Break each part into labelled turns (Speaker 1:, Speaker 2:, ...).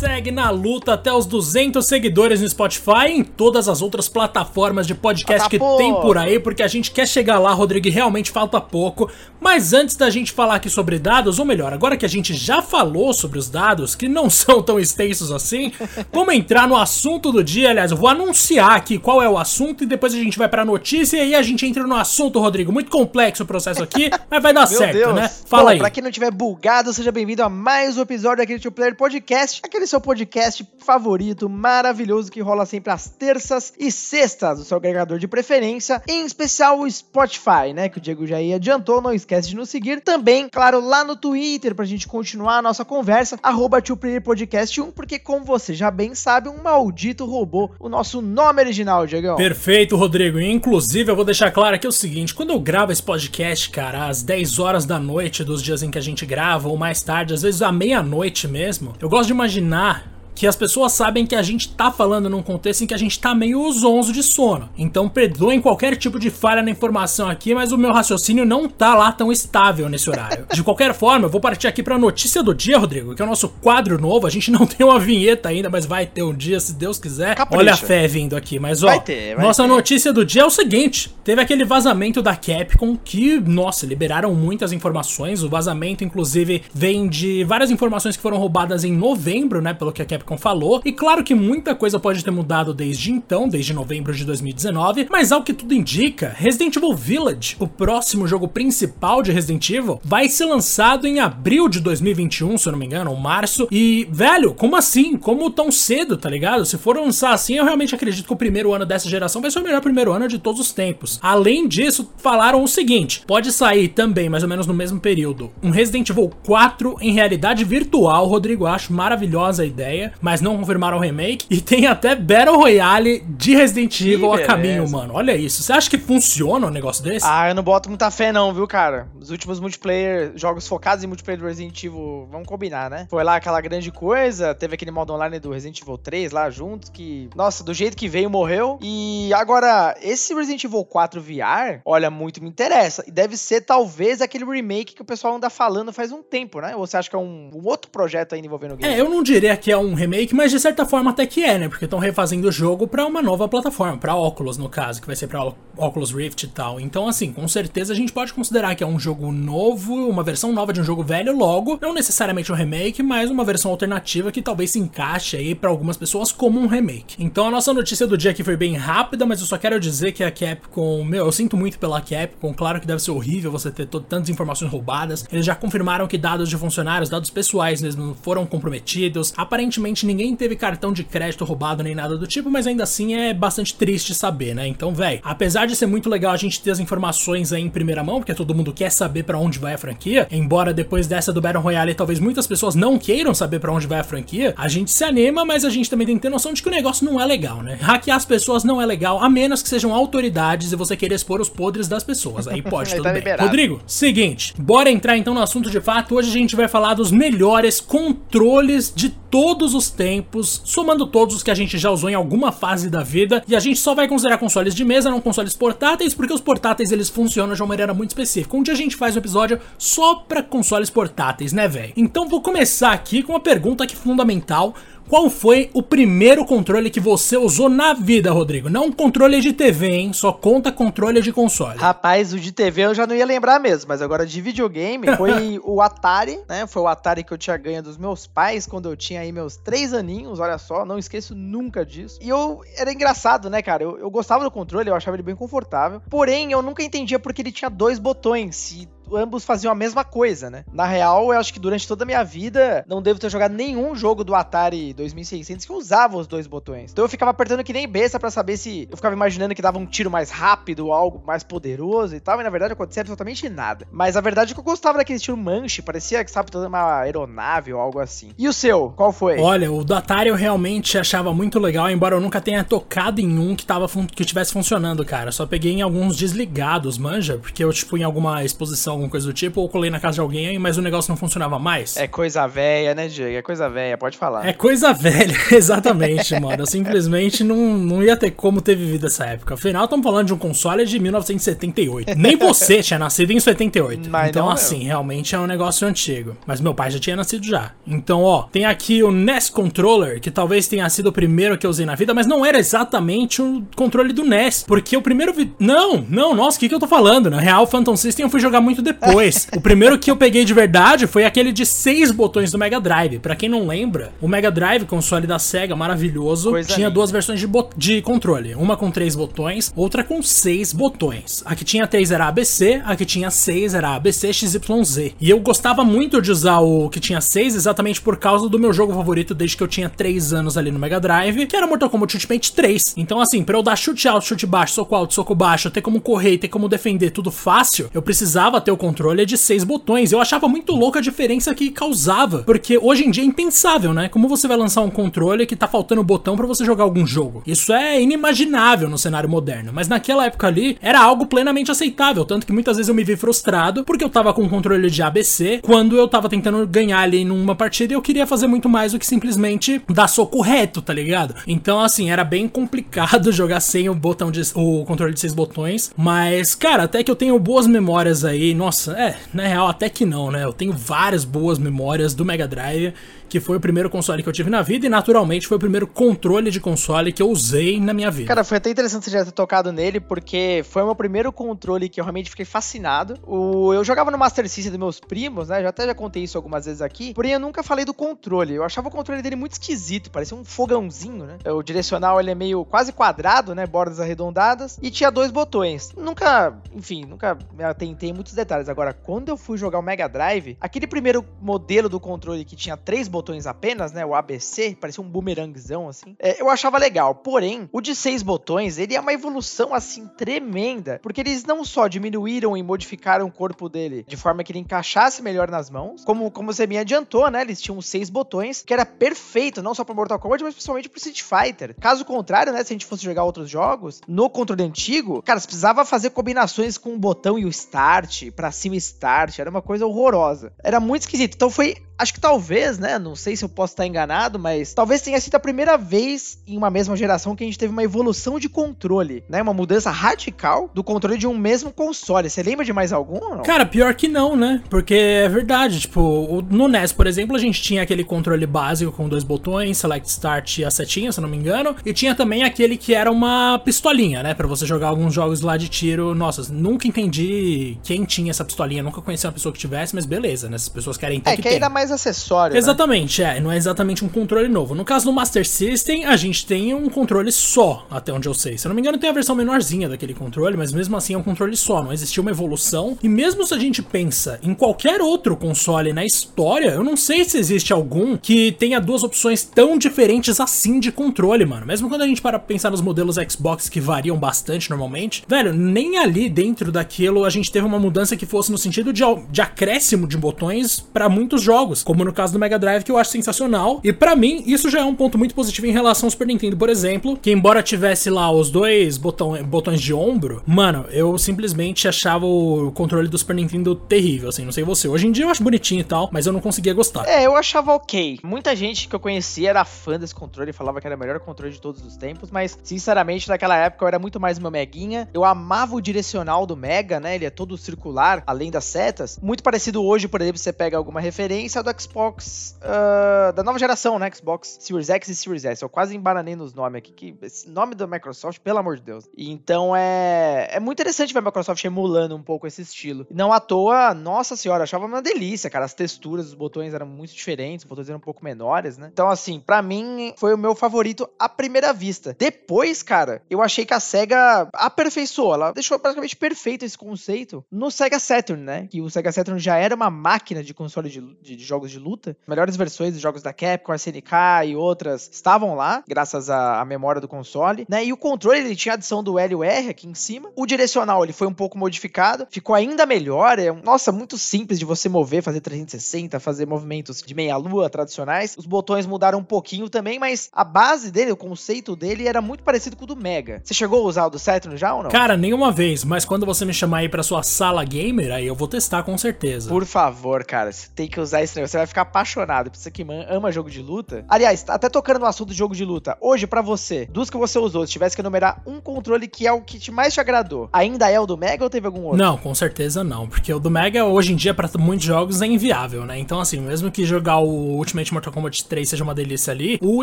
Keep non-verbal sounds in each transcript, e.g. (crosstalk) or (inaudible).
Speaker 1: segue na luta até os 200 seguidores no Spotify e em todas as outras plataformas de podcast que tem por aí, porque a gente quer chegar lá, Rodrigo, e realmente falta pouco. Mas antes da gente falar aqui sobre dados, ou melhor, agora que a gente já falou sobre os dados, que não (laughs) são tão extensos assim, vamos entrar no assunto do dia. Aliás, eu vou anunciar aqui qual é o assunto e depois a gente vai pra notícia e aí a gente entra no assunto, Rodrigo. Muito complexo o processo aqui, mas vai dar (laughs) certo, Deus. né?
Speaker 2: Fala Bom, aí. Pra quem não tiver bugado, seja bem-vindo a mais um episódio daquele Two Player Podcast, aquele seu podcast favorito, maravilhoso, que rola sempre às terças e sextas, o seu agregador de preferência, em especial o Spotify, né? Que o Diego já aí adiantou, não esquece de nos seguir. Também, claro, lá no Twitter, pra gente continuar a nossa conversa, arroba Podcast 1, porque como você já bem sabe, um maldito roubou o nosso nome original, Diego.
Speaker 1: Perfeito, Rodrigo. Inclusive, eu vou deixar claro aqui o seguinte, quando eu gravo esse podcast, cara, às 10 horas da noite dos dias em que a gente grava, ou mais tarde, às vezes à meia-noite mesmo, eu gosto de imaginar terminar que as pessoas sabem que a gente tá falando num contexto em que a gente tá meio zonzo de sono. Então perdoem qualquer tipo de falha na informação aqui, mas o meu raciocínio não tá lá tão estável nesse horário. De qualquer forma, eu vou partir aqui pra notícia do dia, Rodrigo, que é o nosso quadro novo. A gente não tem uma vinheta ainda, mas vai ter um dia, se Deus quiser. Capricha. Olha a fé vindo aqui, mas ó, vai ter, vai nossa ter. notícia do dia é o seguinte: teve aquele vazamento da Capcom que, nossa, liberaram muitas informações. O vazamento, inclusive, vem de várias informações que foram roubadas em novembro, né, pelo que a Capcom Capcom falou. E claro que muita coisa pode ter mudado desde então, desde novembro de 2019, mas ao que tudo indica, Resident Evil Village, o próximo jogo principal de Resident Evil, vai ser lançado em abril de 2021, se eu não me engano, ou março. E, velho, como assim? Como tão cedo, tá ligado? Se for lançar assim, eu realmente acredito que o primeiro ano dessa geração vai ser o melhor primeiro ano de todos os tempos. Além disso, falaram o seguinte: pode sair também, mais ou menos no mesmo período, um Resident Evil 4 em realidade virtual, Rodrigo. Acho maravilhosa a ideia mas não confirmaram o remake. E tem até Battle Royale de Resident Evil a caminho, mano. Olha isso. Você acha que funciona um negócio desse?
Speaker 2: Ah, eu não boto muita fé não, viu, cara? Os últimos multiplayer, jogos focados em multiplayer do Resident Evil, vamos combinar, né? Foi lá aquela grande coisa, teve aquele modo online do Resident Evil 3 lá juntos, que, nossa, do jeito que veio, morreu. E agora, esse Resident Evil 4 VR, olha, muito me interessa. E deve ser talvez aquele remake que o pessoal anda falando faz um tempo, né? Ou você acha que é um, um outro projeto ainda envolvendo o
Speaker 1: game? É, eu não diria que é um remake mas de certa forma até que é, né? Porque estão refazendo o jogo para uma nova plataforma, para Oculus no caso, que vai ser para Oculus Rift e tal. Então, assim, com certeza a gente pode considerar que é um jogo novo, uma versão nova de um jogo velho, logo, não necessariamente um remake, mas uma versão alternativa que talvez se encaixe aí para algumas pessoas como um remake. Então, a nossa notícia do dia aqui foi bem rápida, mas eu só quero dizer que a Capcom, meu, eu sinto muito pela Capcom, claro que deve ser horrível você ter tantas informações roubadas. Eles já confirmaram que dados de funcionários, dados pessoais mesmo, foram comprometidos. Aparentemente ninguém teve cartão de crédito roubado nem nada do tipo, mas ainda assim é bastante triste saber, né? Então, velho, apesar de ser muito legal a gente ter as informações aí em primeira mão, porque todo mundo quer saber para onde vai a franquia, embora depois dessa do Battle Royale talvez muitas pessoas não queiram saber para onde vai a franquia, a gente se anima, mas a gente também tem que ter noção de que o negócio não é legal, né? Hackear as pessoas não é legal, a menos que sejam autoridades e você querer expor os podres das pessoas. Aí pode, (laughs) tudo tá bem. Liberado. Rodrigo, seguinte, bora entrar então no assunto de fato. Hoje a gente vai falar dos melhores controles de todos os tempos, somando todos os que a gente já usou em alguma fase da vida, e a gente só vai considerar consoles de mesa, não consoles portáteis, porque os portáteis eles funcionam de uma maneira muito específica. Um dia a gente faz um episódio só para consoles portáteis, né, velho? Então vou começar aqui com uma pergunta que é fundamental. Qual foi o primeiro controle que você usou na vida, Rodrigo? Não controle de TV, hein? Só conta controle de console.
Speaker 2: Rapaz, o de TV eu já não ia lembrar mesmo, mas agora de videogame foi (laughs) o Atari, né? Foi o Atari que eu tinha ganho dos meus pais quando eu tinha aí meus três aninhos, olha só, não esqueço nunca disso. E eu era engraçado, né, cara? Eu, eu gostava do controle, eu achava ele bem confortável. Porém, eu nunca entendia porque ele tinha dois botões. E ambos faziam a mesma coisa, né? Na real, eu acho que durante toda a minha vida não devo ter jogado nenhum jogo do Atari 2600 que usava os dois botões. Então eu ficava apertando que nem besta para saber se eu ficava imaginando que dava um tiro mais rápido, algo mais poderoso e tal, e na verdade acontecia absolutamente nada. Mas a verdade é que eu gostava daquele estilo manche, parecia que sabe toda uma aeronave ou algo assim. E o seu, qual foi?
Speaker 1: Olha, o do Atari eu realmente achava muito legal, embora eu nunca tenha tocado em um que tava que tivesse funcionando, cara. Só peguei em alguns desligados, manja, porque eu tipo em alguma exposição alguma coisa do tipo, ou colei na casa de alguém, mas o negócio não funcionava mais.
Speaker 2: É coisa velha, né, Diego? É coisa velha, pode falar.
Speaker 1: É coisa (laughs) velha, exatamente, mano. Eu simplesmente não, não ia ter como ter vivido essa época. Afinal, estamos falando de um console de 1978. Nem você tinha nascido em 78. Mas então, assim, mesmo. realmente é um negócio antigo. Mas meu pai já tinha nascido já. Então, ó, tem aqui o NES Controller, que talvez tenha sido o primeiro que eu usei na vida, mas não era exatamente o controle do NES. Porque o primeiro. Vi... Não, não, nossa, o que, que eu tô falando? Na real, Phantom System eu fui jogar muito depois. o primeiro que eu peguei de verdade foi aquele de seis botões do Mega Drive. Para quem não lembra, o Mega Drive, console da Sega, maravilhoso, Coisa tinha linda. duas versões de, de controle. Uma com três botões, outra com seis botões. A que tinha três era ABC, a que tinha seis era ABC XYZ. E eu gostava muito de usar o que tinha seis exatamente por causa do meu jogo favorito desde que eu tinha três anos ali no Mega Drive, que era Mortal Kombat Ultimate 3. Então, assim, pra eu dar chute alto, chute baixo, soco alto, soco baixo, ter como correr, ter como defender tudo fácil, eu precisava ter o controle de seis botões. Eu achava muito louca a diferença que causava, porque hoje em dia é impensável, né? Como você vai lançar um controle que tá faltando botão para você jogar algum jogo? Isso é inimaginável no cenário moderno, mas naquela época ali era algo plenamente aceitável, tanto que muitas vezes eu me vi frustrado porque eu tava com um controle de ABC quando eu tava tentando ganhar ali numa partida e eu queria fazer muito mais do que simplesmente dar soco reto, tá ligado? Então, assim, era bem complicado (laughs) jogar sem o botão de o controle de seis botões, mas cara, até que eu tenho boas memórias aí. Nossa, é, na real até que não, né? Eu tenho várias boas memórias do Mega Drive que foi o primeiro console que eu tive na vida e naturalmente foi o primeiro controle de console que eu usei na minha vida.
Speaker 2: Cara, foi até interessante você já ter tocado nele, porque foi o meu primeiro controle que eu realmente fiquei fascinado. O, eu jogava no Master System dos meus primos, né? Já até já contei isso algumas vezes aqui, porém eu nunca falei do controle. Eu achava o controle dele muito esquisito, parecia um fogãozinho, né? O direcional ele é meio quase quadrado, né? Bordas arredondadas e tinha dois botões. Nunca, enfim, nunca me atentei muitos detalhes. Agora, quando eu fui jogar o Mega Drive, aquele primeiro modelo do controle que tinha três botões apenas, né? O ABC, parecia um bumerangzão assim. É, eu achava legal. Porém, o de seis botões, ele é uma evolução assim tremenda, porque eles não só diminuíram e modificaram o corpo dele de forma que ele encaixasse melhor nas mãos, como, como você me adiantou, né? Eles tinham seis botões, que era perfeito, não só para Mortal Kombat, mas principalmente pro Street Fighter. Caso contrário, né? Se a gente fosse jogar outros jogos, no controle antigo, cara, você precisava fazer combinações com o botão e o start, para cima start, era uma coisa horrorosa. Era muito esquisito. Então foi acho que talvez, né? Não sei se eu posso estar enganado, mas talvez tenha sido a primeira vez em uma mesma geração que a gente teve uma evolução de controle, né? Uma mudança radical do controle de um mesmo console. Você lembra de mais algum?
Speaker 1: Cara, pior que não, né? Porque é verdade, tipo, no NES, por exemplo, a gente tinha aquele controle básico com dois botões, Select Start e a setinha, se eu não me engano, e tinha também aquele que era uma pistolinha, né? Para você jogar alguns jogos lá de tiro. Nossa, nunca entendi quem tinha essa pistolinha, nunca conheci uma pessoa que tivesse, mas beleza, né? Essas pessoas querem ter
Speaker 2: é,
Speaker 1: que,
Speaker 2: que
Speaker 1: ter.
Speaker 2: ainda mais mais acessório.
Speaker 1: Né? Exatamente, né? é. Não é exatamente um controle novo. No caso do Master System, a gente tem um controle só, até onde eu sei. Se eu não me engano, tem a versão menorzinha daquele controle, mas mesmo assim é um controle só. Não existiu uma evolução. E mesmo se a gente pensa em qualquer outro console na história, eu não sei se existe algum que tenha duas opções tão diferentes assim de controle, mano. Mesmo quando a gente para pensar nos modelos Xbox que variam bastante normalmente, velho, nem ali dentro daquilo a gente teve uma mudança que fosse no sentido de, de acréscimo de botões para muitos jogos como no caso do Mega Drive, que eu acho sensacional. E para mim, isso já é um ponto muito positivo em relação ao Super Nintendo, por exemplo, que embora tivesse lá os dois botão, botões de ombro, mano, eu simplesmente achava o controle do Super Nintendo terrível, assim, não sei você. Hoje em dia eu acho bonitinho e tal, mas eu não conseguia gostar.
Speaker 2: É, eu achava ok. Muita gente que eu conhecia era fã desse controle, falava que era o melhor controle de todos os tempos, mas sinceramente naquela época eu era muito mais uma meguinha. Eu amava o direcional do Mega, né? Ele é todo circular, além das setas. Muito parecido hoje, por exemplo, você pega alguma referência do Xbox uh, da nova geração, né? Xbox Series X e Series S. Eu quase embananei nos nomes aqui, que esse nome da Microsoft, pelo amor de Deus. Então é, é muito interessante ver a Microsoft emulando um pouco esse estilo. Não à toa, nossa senhora, achava uma delícia, cara. As texturas dos botões eram muito diferentes, os botões eram um pouco menores, né? Então, assim, para mim foi o meu favorito à primeira vista. Depois, cara, eu achei que a SEGA aperfeiçoou. Ela deixou praticamente perfeito esse conceito no Sega Saturn, né? Que o Sega Saturn já era uma máquina de console de, de jogos de luta. Melhores versões de jogos da Capcom, SNK e outras estavam lá, graças à, à memória do console, né? E o controle ele tinha a adição do L e o R aqui em cima. O direcional ele foi um pouco modificado, ficou ainda melhor. É, nossa, muito simples de você mover, fazer 360, fazer movimentos de meia-lua tradicionais. Os botões mudaram um pouquinho também, mas a base dele, o conceito dele era muito parecido com o do Mega. Você chegou a usar o do Saturn já ou não?
Speaker 1: Cara, nenhuma vez, mas quando você me chamar aí pra sua sala gamer, aí eu vou testar com certeza.
Speaker 2: Por favor, cara, você tem que usar esse negócio, você vai ficar apaixonado. Pra você que ama jogo de luta. Aliás, até tocando no assunto de jogo de luta, hoje para você, dos que você usou, se tivesse que enumerar um controle que é o que te mais te agradou, ainda é o do Mega ou teve algum outro?
Speaker 1: Não, com certeza não, porque o do Mega hoje em dia para muitos jogos é inviável, né? Então assim, mesmo que jogar o Ultimate Mortal Kombat 3 seja uma delícia ali, o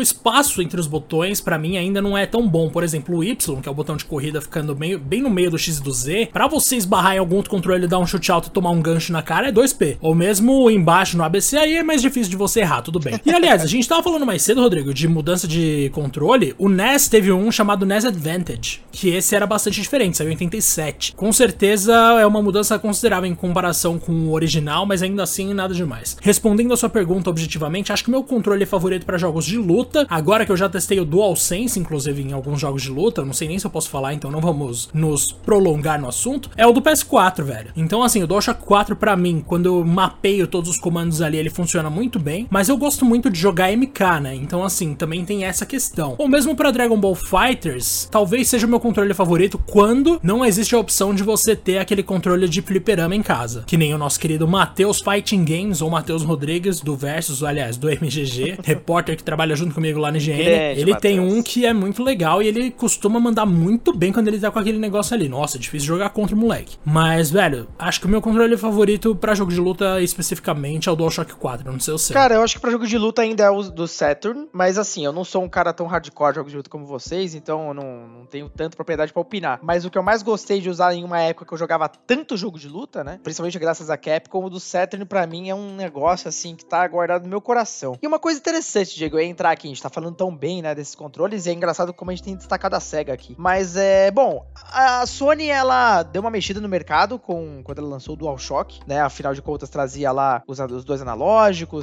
Speaker 1: espaço entre os botões para mim ainda não é tão bom. Por exemplo, o Y, que é o botão de corrida ficando meio, bem no meio do X e do Z, para você esbarrar em algum outro controle e dar um chute alto e tomar um gancho na cara é 2P. Ou mesmo embaixo no ABC aí é mais difícil de você errar, tudo bem. E aliás, a gente tava falando mais cedo, Rodrigo, de mudança de controle. O NES teve um chamado NES Advantage, que esse era bastante diferente, saiu em 87. Com certeza é uma mudança considerável em comparação com o original, mas ainda assim nada demais. Respondendo a sua pergunta objetivamente, acho que o meu controle favorito para jogos de luta, agora que eu já testei o DualSense, inclusive em alguns jogos de luta, não sei nem se eu posso falar, então não vamos nos prolongar no assunto, é o do PS4, velho. Então assim, o DualShock 4 para mim, quando eu mapeio todos os comandos ali, ele funciona muito bem, mas eu gosto muito de jogar MK, né? Então assim, também tem essa questão. Ou mesmo para Dragon Ball Fighters, talvez seja o meu controle favorito quando não existe a opção de você ter aquele controle de fliperama em casa. Que nem o nosso querido Matheus Fighting Games, ou Matheus Rodrigues, do Versus, aliás, do MGG, (laughs) repórter que trabalha junto comigo lá no IGN. ele Mateus. tem um que é muito legal e ele costuma mandar muito bem quando ele tá com aquele negócio ali. Nossa, é difícil jogar contra o moleque. Mas, velho, acho que o meu controle favorito para jogo de luta especificamente é o DualShock 4, não sei o seu.
Speaker 2: Cara, eu acho que pra jogo de luta ainda é o do Saturn, mas assim, eu não sou um cara tão hardcore de jogos de luta como vocês, então eu não, não tenho tanta propriedade para opinar. Mas o que eu mais gostei de usar em uma época que eu jogava tanto jogo de luta, né? Principalmente graças a Capcom, o do Saturn para mim é um negócio assim que tá guardado no meu coração. E uma coisa interessante, Diego, é entrar aqui, a gente tá falando tão bem, né, desses controles, e é engraçado como a gente tem destacado a SEGA aqui. Mas é, bom, a Sony ela deu uma mexida no mercado com quando ela lançou o DualShock, né? Afinal de contas trazia lá os, os dois analógicos,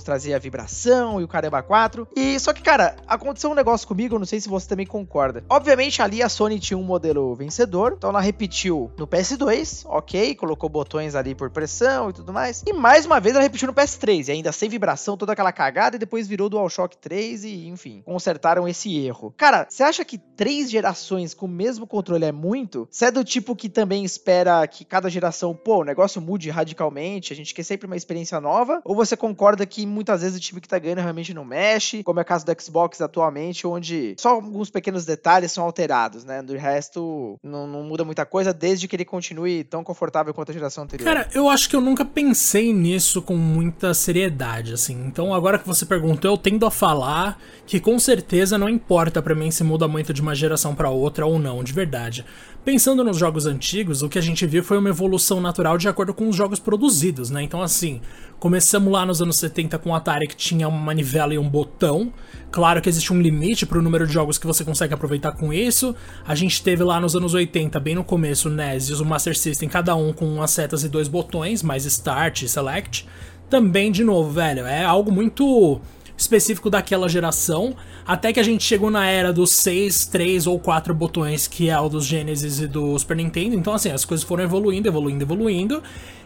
Speaker 2: trazia a vibração e o caramba 4. E só que, cara, aconteceu um negócio comigo, não sei se você também concorda. Obviamente ali a Sony tinha um modelo vencedor, então ela repetiu no PS2, ok, colocou botões ali por pressão e tudo mais. E mais uma vez ela repetiu no PS3, e ainda sem vibração, toda aquela cagada, e depois virou DualShock 3 e, enfim, consertaram esse erro. Cara, você acha que três gerações com o mesmo controle é muito? Você é do tipo que também espera que cada geração, pô, o negócio mude radicalmente, a gente quer sempre uma experiência nova? Ou você concorda que muitas vezes o time que tá ganhando realmente não mexe, como é o caso do Xbox atualmente, onde só alguns pequenos detalhes são alterados, né? Do resto, não, não muda muita coisa, desde que ele continue tão confortável quanto a geração anterior.
Speaker 1: Cara, eu acho que eu nunca pensei nisso com muita seriedade, assim. Então, agora que você perguntou, eu tendo a falar que com certeza não importa para mim se muda muito de uma geração para outra ou não, de verdade. Pensando nos jogos antigos, o que a gente viu foi uma evolução natural de acordo com os jogos produzidos, né? Então, assim, começamos lá nos anos 70 com o Atari que tinha uma manivela e um botão. Claro que existe um limite para o número de jogos que você consegue aproveitar com isso. A gente teve lá nos anos 80, bem no começo, o NES e o Master System, cada um com umas setas e dois botões, mais Start e Select. Também, de novo, velho, é algo muito específico daquela geração, até que a gente chegou na era dos 6, 3 ou 4 botões, que é o dos Genesis e do Super Nintendo. Então, assim, as coisas foram evoluindo, evoluindo, evoluindo.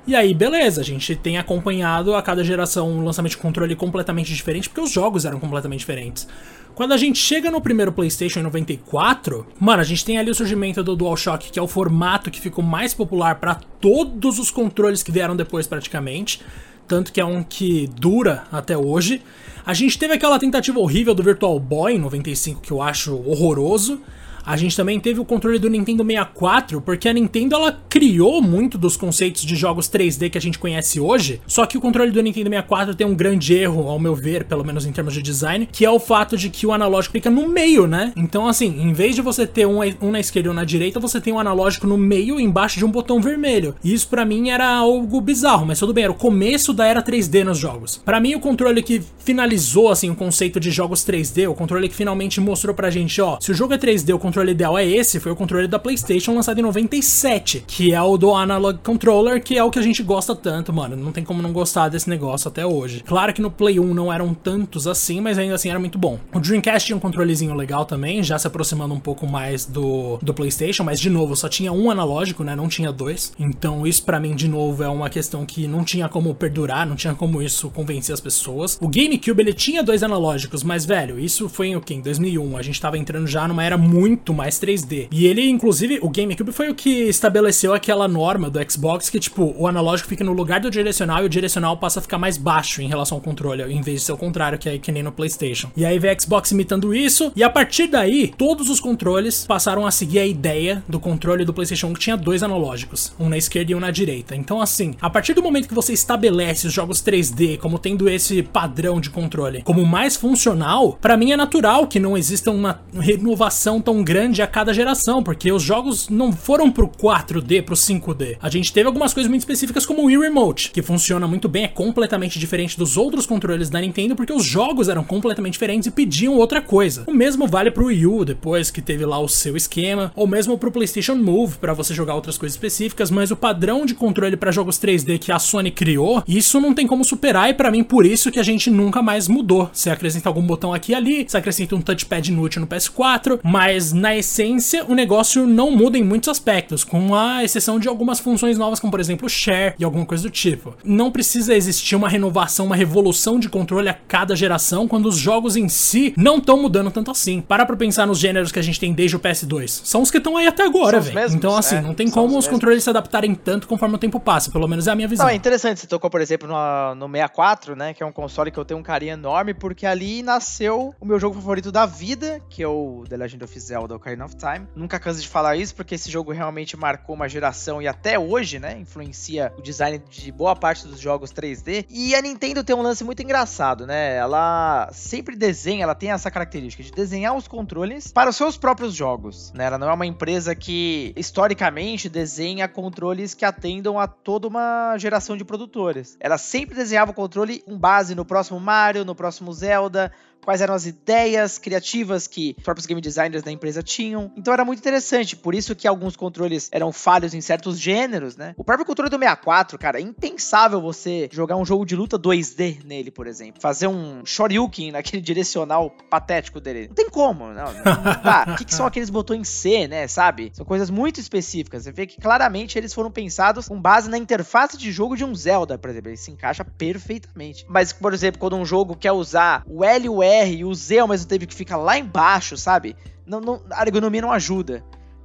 Speaker 1: E aí, beleza, a gente tem acompanhado a cada geração um lançamento de controle completamente diferente, porque os jogos eram completamente diferentes. Quando a gente chega no primeiro PlayStation em 94, mano, a gente tem ali o surgimento do DualShock, que é o formato que ficou mais popular para todos os controles que vieram depois, praticamente. Tanto que é um que dura até hoje. A gente teve aquela tentativa horrível do Virtual Boy em 95 que eu acho horroroso. A gente também teve o controle do Nintendo 64, porque a Nintendo ela criou muito dos conceitos de jogos 3D que a gente conhece hoje, só que o controle do Nintendo 64 tem um grande erro, ao meu ver, pelo menos em termos de design, que é o fato de que o analógico fica no meio, né? Então, assim, em vez de você ter um, um na esquerda e um na direita, você tem um analógico no meio, embaixo de um botão vermelho. E isso para mim era algo bizarro, mas tudo bem, era o começo da era 3D nos jogos. Para mim, o controle que finalizou, assim, o conceito de jogos 3D, o controle que finalmente mostrou pra gente, ó, se o jogo é 3D, o controle controle ideal é esse, foi o controle da PlayStation lançado em 97, que é o do Analog Controller, que é o que a gente gosta tanto, mano. Não tem como não gostar desse negócio até hoje. Claro que no Play 1 não eram tantos assim, mas ainda assim era muito bom. O Dreamcast tinha um controlezinho legal também, já se aproximando um pouco mais do, do PlayStation, mas de novo, só tinha um analógico, né? Não tinha dois. Então isso para mim, de novo, é uma questão que não tinha como perdurar, não tinha como isso convencer as pessoas. O GameCube ele tinha dois analógicos, mas velho, isso foi em o? Em 2001. A gente tava entrando já numa era muito mais 3D. E ele, inclusive, o GameCube foi o que estabeleceu aquela norma do Xbox que, tipo, o analógico fica no lugar do direcional e o direcional passa a ficar mais baixo em relação ao controle, em vez de ser o contrário, que é que nem no PlayStation. E aí veio a Xbox imitando isso, e a partir daí, todos os controles passaram a seguir a ideia do controle do PlayStation 1 que tinha dois analógicos, um na esquerda e um na direita. Então, assim, a partir do momento que você estabelece os jogos 3D como tendo esse padrão de controle como mais funcional, para mim é natural que não exista uma renovação tão grande a cada geração, porque os jogos não foram pro 4D, pro 5D. A gente teve algumas coisas muito específicas como o Wii Remote, que funciona muito bem, é completamente diferente dos outros controles da Nintendo, porque os jogos eram completamente diferentes e pediam outra coisa. O mesmo vale pro Wii U, depois que teve lá o seu esquema, ou mesmo pro PlayStation Move, para você jogar outras coisas específicas, mas o padrão de controle para jogos 3D que a Sony criou, isso não tem como superar e para mim por isso que a gente nunca mais mudou. Você acrescenta algum botão aqui e ali, você acrescenta um touchpad inútil no PS4, mas na essência o negócio não muda em muitos aspectos, com a exceção de algumas funções novas, como por exemplo share e alguma coisa do tipo. Não precisa existir uma renovação, uma revolução de controle a cada geração, quando os jogos em si não estão mudando tanto assim. Para pra pensar nos gêneros que a gente tem desde o PS2. São os que estão aí até agora, velho. Então, assim, é, não tem como os, os controles se adaptarem tanto conforme o tempo passa, pelo menos é a minha visão. Não,
Speaker 2: é interessante, você tocou, por exemplo, no, no 64, né, que é um console que eu tenho um carinho enorme, porque ali nasceu o meu jogo favorito da vida, que é o The Legend of Zelda Ocarina of Time. Nunca canso de falar isso, porque esse jogo realmente marcou uma geração e até hoje, né, influencia o design de boa parte dos jogos 3D. E a Nintendo tem um lance muito engraçado, né? Ela sempre desenha, ela tem essa característica de desenhar os controles para os seus próprios jogos, né? Ela não é uma empresa que historicamente desenha controles que atendam a toda uma geração de produtores. Ela sempre desenhava o controle com base no próximo Mario, no próximo Zelda, quais eram as ideias criativas que os próprios game designers da empresa tinham. Então era muito interessante, por isso que alguns controles eram falhos em certos gêneros, né? O próprio controle do 64, cara, é impensável você jogar um jogo de luta 2D nele, por exemplo. Fazer um Shoryuken naquele (laughs) direcional patético dele. Não tem como, não. não dá. O que, que são aqueles botões C, né, sabe? São coisas muito específicas. Você vê que claramente eles foram pensados com base na interface de jogo de um Zelda, por exemplo. Ele se encaixa perfeitamente. Mas, por exemplo, quando um jogo quer usar o L e o R e o Z ao mesmo tempo que fica lá embaixo, sabe? Não, não, a ergonomia não ajuda,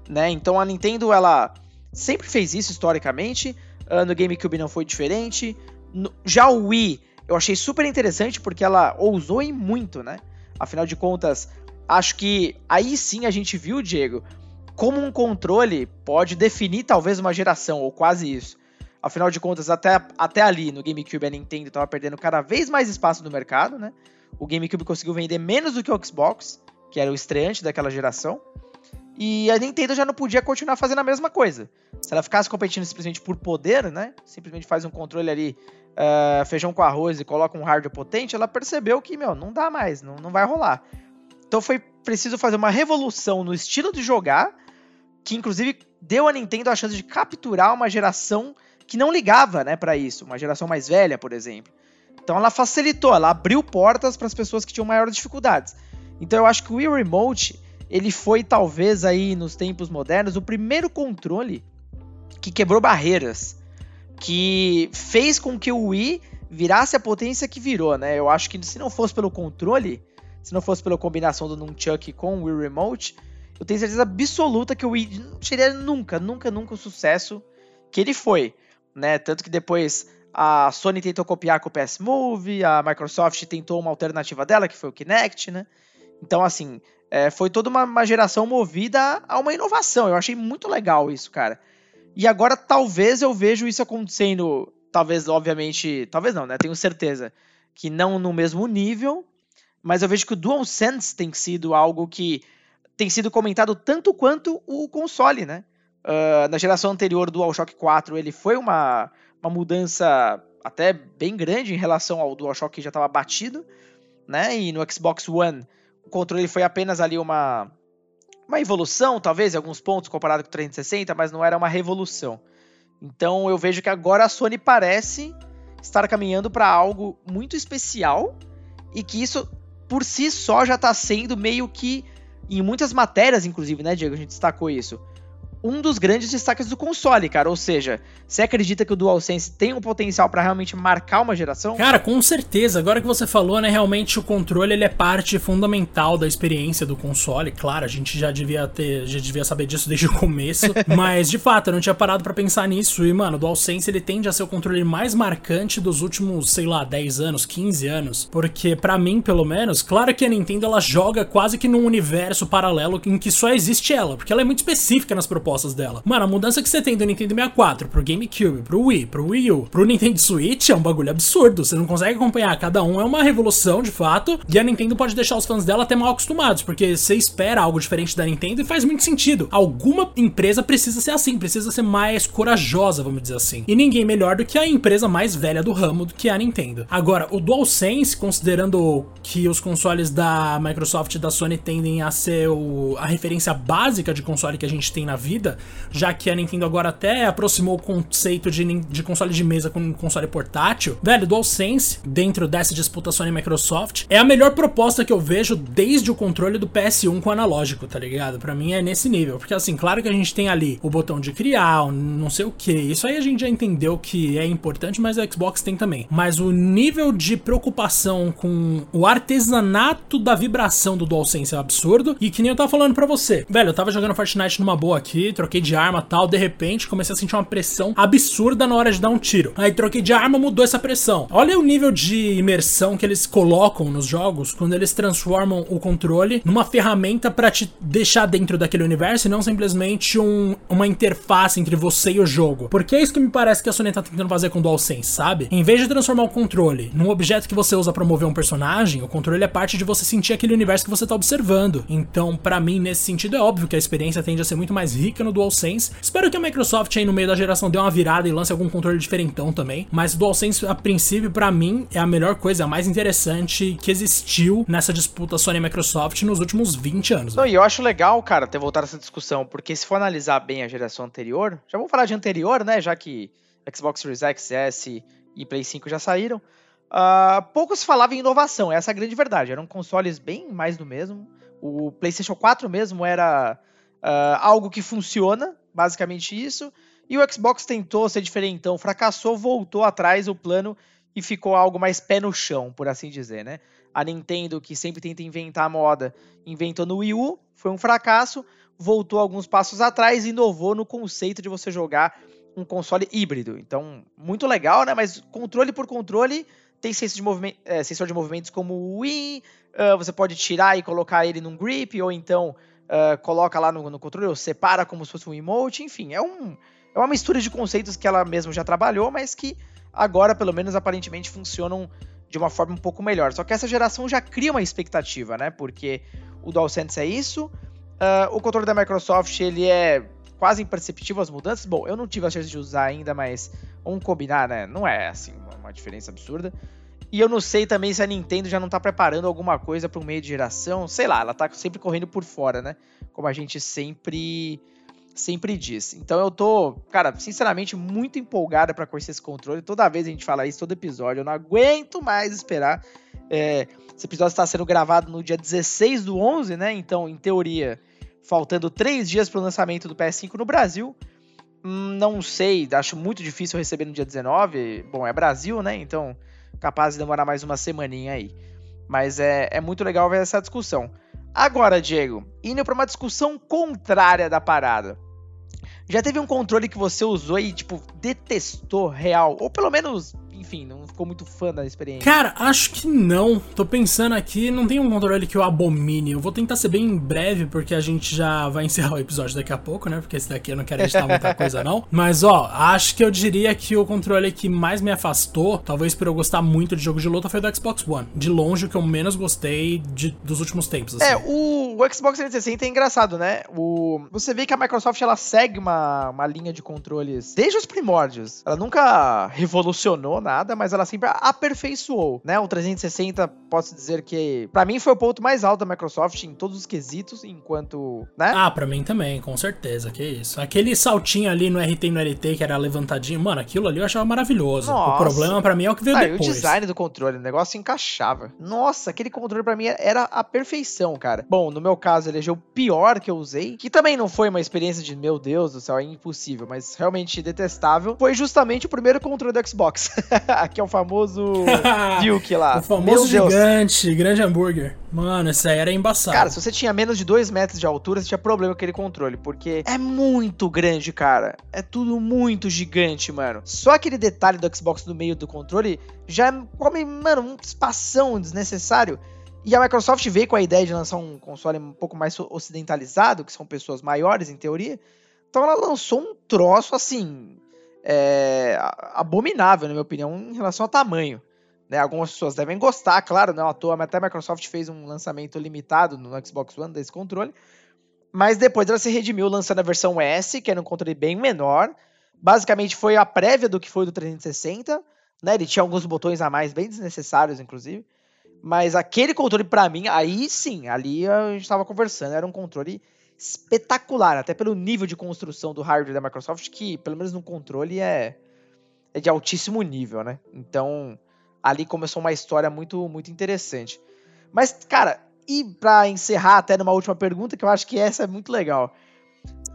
Speaker 2: né? Então a Nintendo, ela sempre fez isso historicamente, uh, no GameCube não foi diferente. No, já o Wii, eu achei super interessante porque ela ousou em muito, né? Afinal de contas, acho que aí sim a gente viu, Diego, como um controle pode definir talvez uma geração, ou quase isso. Afinal de contas, até, até ali no GameCube a Nintendo estava perdendo cada vez mais espaço no mercado, né? O GameCube conseguiu vender menos do que o Xbox, que era o estreante daquela geração. E a Nintendo já não podia continuar fazendo a mesma coisa. Se ela ficasse competindo simplesmente por poder, né? Simplesmente faz um controle ali, uh, feijão com arroz e coloca um hardware potente, ela percebeu que, meu, não dá mais, não, não vai rolar. Então foi preciso fazer uma revolução no estilo de jogar, que inclusive deu à Nintendo a chance de capturar uma geração que não ligava, né, para isso, uma geração mais velha, por exemplo. Então ela facilitou, ela abriu portas para as pessoas que tinham maiores dificuldades. Então eu acho que o Wii Remote, ele foi talvez aí nos tempos modernos o primeiro controle que quebrou barreiras, que fez com que o Wii virasse a potência que virou, né? Eu acho que se não fosse pelo controle, se não fosse pela combinação do Nunchuck com o Wii Remote, eu tenho certeza absoluta que o Wii não seria nunca, nunca, nunca o sucesso que ele foi, né? Tanto que depois a Sony tentou copiar com o PS Move, a Microsoft tentou uma alternativa dela, que foi o Kinect, né? Então, assim, é, foi toda uma, uma, geração movida a uma inovação. Eu achei muito legal isso, cara. E agora, talvez eu vejo isso acontecendo, talvez, obviamente, talvez não, né? Tenho certeza que não no mesmo nível, mas eu vejo que o DualSense tem sido algo que tem sido comentado tanto quanto o console, né? Uh, na geração anterior do DualShock 4, ele foi uma, uma mudança até bem grande em relação ao DualShock que já estava batido, né? E no Xbox One o controle foi apenas ali uma uma evolução, talvez, em alguns pontos comparado com o 360, mas não era uma revolução. Então eu vejo que agora a Sony parece estar caminhando para algo muito especial e que isso por si só já está sendo meio que em muitas matérias, inclusive, né, Diego, a gente destacou isso um dos grandes destaques do console, cara. Ou seja, você acredita que o DualSense tem um potencial para realmente marcar uma geração?
Speaker 1: Cara, com certeza. Agora que você falou, né, realmente o controle ele é parte fundamental da experiência do console. Claro, a gente já devia ter, já devia saber disso desde o começo, (laughs) mas de fato, eu não tinha parado para pensar nisso. E mano, o DualSense ele tende a ser o controle mais marcante dos últimos, sei lá, 10 anos, 15 anos, porque para mim, pelo menos, claro que a Nintendo ela joga quase que num universo paralelo em que só existe ela, porque ela é muito específica nas propostas propostas dela. Mano, a mudança que você tem do Nintendo 64 pro GameCube, pro Wii, pro Wii U, pro Nintendo Switch é um bagulho absurdo. Você não consegue acompanhar. Cada um é uma revolução, de fato. E a Nintendo pode deixar os fãs dela até mal acostumados, porque você espera algo diferente da Nintendo e faz muito sentido. Alguma empresa precisa ser assim, precisa ser mais corajosa, vamos dizer assim. E ninguém melhor do que a empresa mais velha do ramo, do que a Nintendo. Agora, o DualSense, considerando que os consoles da Microsoft e da Sony tendem a ser o, a referência básica de console que a gente tem na vida, vida, já que a Nintendo agora até aproximou o conceito de, de console de mesa com console portátil. Velho, DualSense, dentro dessa disputa Sony Microsoft, é a melhor proposta que eu vejo desde o controle do PS1 com analógico, tá ligado? Para mim é nesse nível, porque assim, claro que a gente tem ali o botão de criar, não sei o que, isso aí a gente já entendeu que é importante, mas a Xbox tem também. Mas o nível de preocupação com o artesanato da vibração do DualSense é absurdo, e que nem eu tava falando para você. Velho, eu tava jogando Fortnite numa boa aqui, troquei de arma tal, de repente comecei a sentir uma pressão absurda na hora de dar um tiro. Aí troquei de arma, mudou essa pressão. Olha o nível de imersão que eles colocam nos jogos quando eles transformam o controle numa ferramenta para te deixar dentro daquele universo e não simplesmente um, uma interface entre você e o jogo. Porque é isso que me parece que a Sony tá tentando fazer com o DualSense, sabe? Em vez de transformar o controle num objeto que você usa para mover um personagem, o controle é parte de você sentir aquele universo que você tá observando. Então, para mim, nesse sentido, é óbvio que a experiência tende a ser muito mais rica no DualSense. Espero que a Microsoft aí no meio da geração dê uma virada e lance algum controle diferentão também. Mas o DualSense, a princípio, para mim, é a melhor coisa, a mais interessante que existiu nessa disputa Sony e Microsoft nos últimos 20 anos.
Speaker 2: Não, e eu acho legal, cara, ter voltado essa discussão, porque se for analisar bem a geração anterior, já vamos falar de anterior, né? Já que Xbox Series X, S e Play 5 já saíram. Uh, pouco se falava em inovação, essa é a grande verdade. Eram consoles bem mais do mesmo. O PlayStation 4 mesmo era uh, algo que funciona, basicamente isso. E o Xbox tentou ser diferentão, fracassou, voltou atrás o plano e ficou algo mais pé no chão, por assim dizer, né? A Nintendo, que sempre tenta inventar a moda, inventou no Wii U, foi um fracasso, voltou alguns passos atrás e inovou no conceito de você jogar um console híbrido. Então, muito legal, né? Mas controle por controle, tem sensor de, é, sensor de movimentos como o Wii, uh, você pode tirar e colocar ele num grip, ou então uh, coloca lá no, no, controle, ou separa como se fosse um emote, enfim, é, um, é uma mistura de conceitos que ela mesma já trabalhou, mas que agora, pelo menos, aparentemente funcionam de uma forma um pouco melhor. Só que essa geração já cria uma expectativa, né? Porque o DualSense é isso, uh, o controle da Microsoft ele é quase imperceptível as mudanças. Bom, eu não tive a chance de usar ainda, mas vamos combinar, né? Não é assim uma diferença absurda. E eu não sei também se a Nintendo já não tá preparando alguma coisa para um meio de geração. Sei lá, ela tá sempre correndo por fora, né? Como a gente sempre sempre diz. Então eu tô, cara, sinceramente muito empolgada para conhecer esse controle. Toda vez a gente fala isso, todo episódio. Eu não aguento mais esperar. É, esse episódio está sendo gravado no dia 16 do 11, né? Então, em teoria, faltando três dias para o lançamento do PS5 no Brasil. Hum, não sei, acho muito difícil receber no dia 19. Bom, é Brasil, né? Então capaz de demorar mais uma semaninha aí. Mas é, é muito legal ver essa discussão. Agora, Diego, indo para uma discussão contrária da parada. Já teve um controle que você usou e, tipo, detestou real? Ou pelo menos enfim, não ficou muito fã da experiência?
Speaker 1: Cara, acho que não. Tô pensando aqui, não tem um controle que eu abomine. Eu vou tentar ser bem breve, porque a gente já vai encerrar o episódio daqui a pouco, né? Porque esse daqui eu não quero editar muita coisa, não. Mas, ó, acho que eu diria que o controle que mais me afastou, talvez por eu gostar muito de jogo de luta, foi do Xbox One. De longe, o que eu menos gostei de, dos últimos tempos.
Speaker 2: Assim. É, o o Xbox 360 é engraçado, né? O, você vê que a Microsoft ela segue uma, uma linha de controles desde os primórdios. Ela nunca revolucionou nada, mas ela sempre aperfeiçoou, né? O 360, posso dizer que para mim foi o ponto mais alto da Microsoft em todos os quesitos, enquanto, né?
Speaker 1: Ah, para mim também, com certeza, que isso. Aquele saltinho ali no RT e no LT que era levantadinho, mano, aquilo ali eu achava maravilhoso. Nossa. O problema para mim é o que veio ah, depois.
Speaker 2: o design do controle, o negócio encaixava. Nossa, aquele controle para mim era a perfeição, cara. Bom, no meu caso, ele é o pior que eu usei, que também não foi uma experiência de, meu Deus do céu, é impossível, mas realmente detestável, foi justamente o primeiro controle do Xbox, (laughs) (laughs) que é o famoso (laughs) Duke lá.
Speaker 1: O famoso gigante, grande hambúrguer. Mano, esse aí era embaçado.
Speaker 2: Cara, se você tinha menos de 2 metros de altura, você tinha problema com aquele controle, porque é muito grande, cara. É tudo muito gigante, mano. Só aquele detalhe do Xbox no meio do controle já come, mano, um espação desnecessário. E a Microsoft veio com a ideia de lançar um console um pouco mais ocidentalizado, que são pessoas maiores em teoria. Então ela lançou um troço assim. É, abominável, na minha opinião, em relação ao tamanho. Né? Algumas pessoas devem gostar, claro, não à toa, mas até a Microsoft fez um lançamento limitado no Xbox One desse controle. Mas depois ela se redimiu lançando a versão S, que era um controle bem menor. Basicamente foi a prévia do que foi do 360. Né? Ele tinha alguns botões a mais, bem desnecessários, inclusive. Mas aquele controle, para mim, aí sim, ali a gente estava conversando, era um controle espetacular, até pelo nível de construção do hardware da Microsoft, que, pelo menos no controle, é, é de altíssimo nível, né? Então, ali começou uma história muito, muito interessante. Mas, cara, e para encerrar até numa última pergunta, que eu acho que essa é muito legal.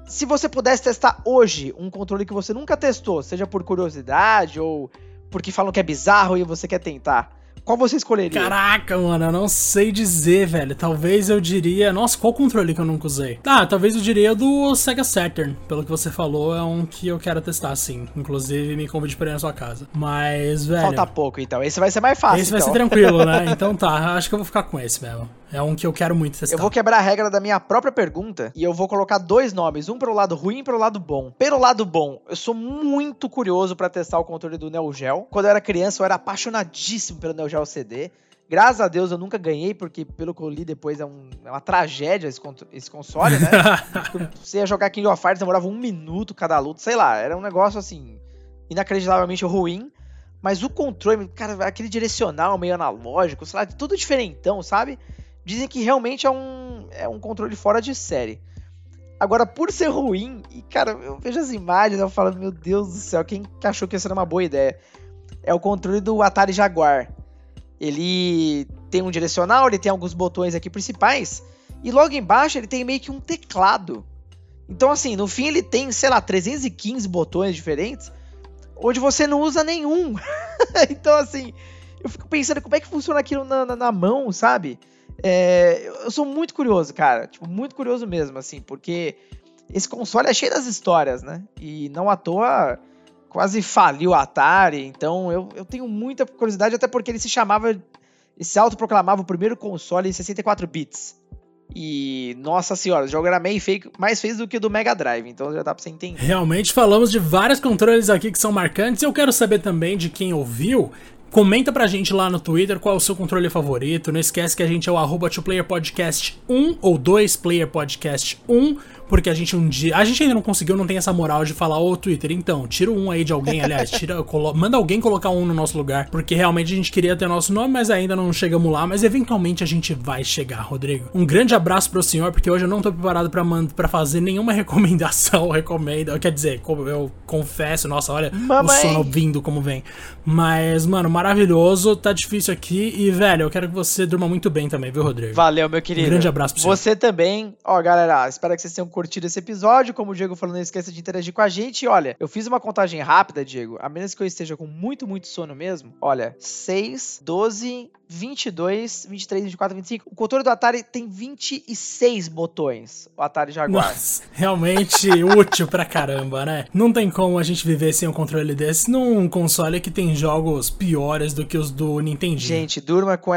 Speaker 2: Se você pudesse testar hoje um controle que você nunca testou, seja por curiosidade ou porque falam que é bizarro e você quer tentar, qual você escolheria?
Speaker 1: Caraca, mano, eu não sei dizer, velho. Talvez eu diria. Nossa, qual controle que eu nunca usei? Ah, talvez eu diria do Sega Saturn. Pelo que você falou, é um que eu quero testar, sim. Inclusive, me convide pra ir na sua casa. Mas, velho.
Speaker 2: Falta pouco, então. Esse vai ser mais fácil.
Speaker 1: Esse
Speaker 2: então.
Speaker 1: vai ser tranquilo, né? (laughs) Então tá, acho que eu vou ficar com esse mesmo. É um que eu quero muito testar.
Speaker 2: Eu vou quebrar a regra da minha própria pergunta e eu vou colocar dois nomes, um pelo lado ruim e pelo lado bom. Pelo lado bom, eu sou muito curioso para testar o controle do Neo Geo. Quando eu era criança, eu era apaixonadíssimo pelo Neo Geo CD. Graças a Deus eu nunca ganhei, porque pelo que eu li depois é, um, é uma tragédia esse, esse console, né? (laughs) Você ia jogar King of Fighters, demorava um minuto cada luta, sei lá, era um negócio assim, inacreditavelmente ruim. Mas o controle, cara, aquele direcional meio analógico, sei lá, tudo diferentão, sabe? Dizem que realmente é um, é um controle fora de série. Agora, por ser ruim, e cara, eu vejo as imagens, eu falo, meu Deus do céu, quem achou que isso era uma boa ideia? É o controle do Atari Jaguar. Ele tem um direcional, ele tem alguns botões aqui principais, e logo embaixo ele tem meio que um teclado. Então, assim, no fim ele tem, sei lá, 315 botões diferentes, onde você não usa nenhum. (laughs) então, assim, eu fico pensando como é que funciona aquilo na, na, na mão, sabe? É, eu sou muito curioso, cara. Tipo, muito curioso mesmo, assim, porque esse console é cheio das histórias, né? E não à toa quase faliu a Atari. Então eu, eu tenho muita curiosidade, até porque ele se chamava. Ele se autoproclamava o primeiro console em 64 bits. E, nossa senhora, o jogo era meio feio, mais feio do que o do Mega Drive, então já dá pra você entender.
Speaker 1: Realmente falamos de vários controles aqui que são marcantes. Eu quero saber também de quem ouviu Comenta pra gente lá no Twitter qual é o seu controle favorito. Não esquece que a gente é o arroba 2playerpodcast1 ou 2playerpodcast1 porque a gente um dia. A gente ainda não conseguiu, não tem essa moral de falar, ô Twitter, então, tira um aí de alguém, (laughs) aliás, tira, colo, manda alguém colocar um no nosso lugar. Porque realmente a gente queria ter nosso nome, mas ainda não chegamos lá. Mas eventualmente a gente vai chegar, Rodrigo. Um grande abraço pro senhor, porque hoje eu não tô preparado pra, pra fazer nenhuma (laughs) recomendação. Recomendo. Quer dizer, eu confesso, nossa, olha Mamãe. o sono vindo como vem. Mas, mano, maravilhoso, tá difícil aqui. E, velho, eu quero que você durma muito bem também, viu, Rodrigo?
Speaker 2: Valeu, meu querido.
Speaker 1: Um grande abraço
Speaker 2: pro você. Você também. Ó, galera, espero que vocês tenham curtido esse episódio. Como o Diego falou, não esqueça de interagir com a gente. E olha, eu fiz uma contagem rápida, Diego, a menos que eu esteja com muito, muito sono mesmo. Olha, 6, 12, 22, 23, 24, 25. O controle do Atari tem 26 botões. O Atari Jaguar.
Speaker 1: Nossa, realmente útil pra caramba, né? Não tem como a gente viver sem um controle desse num console que tem jogos piores do que os do Nintendo.
Speaker 2: Gente, durma com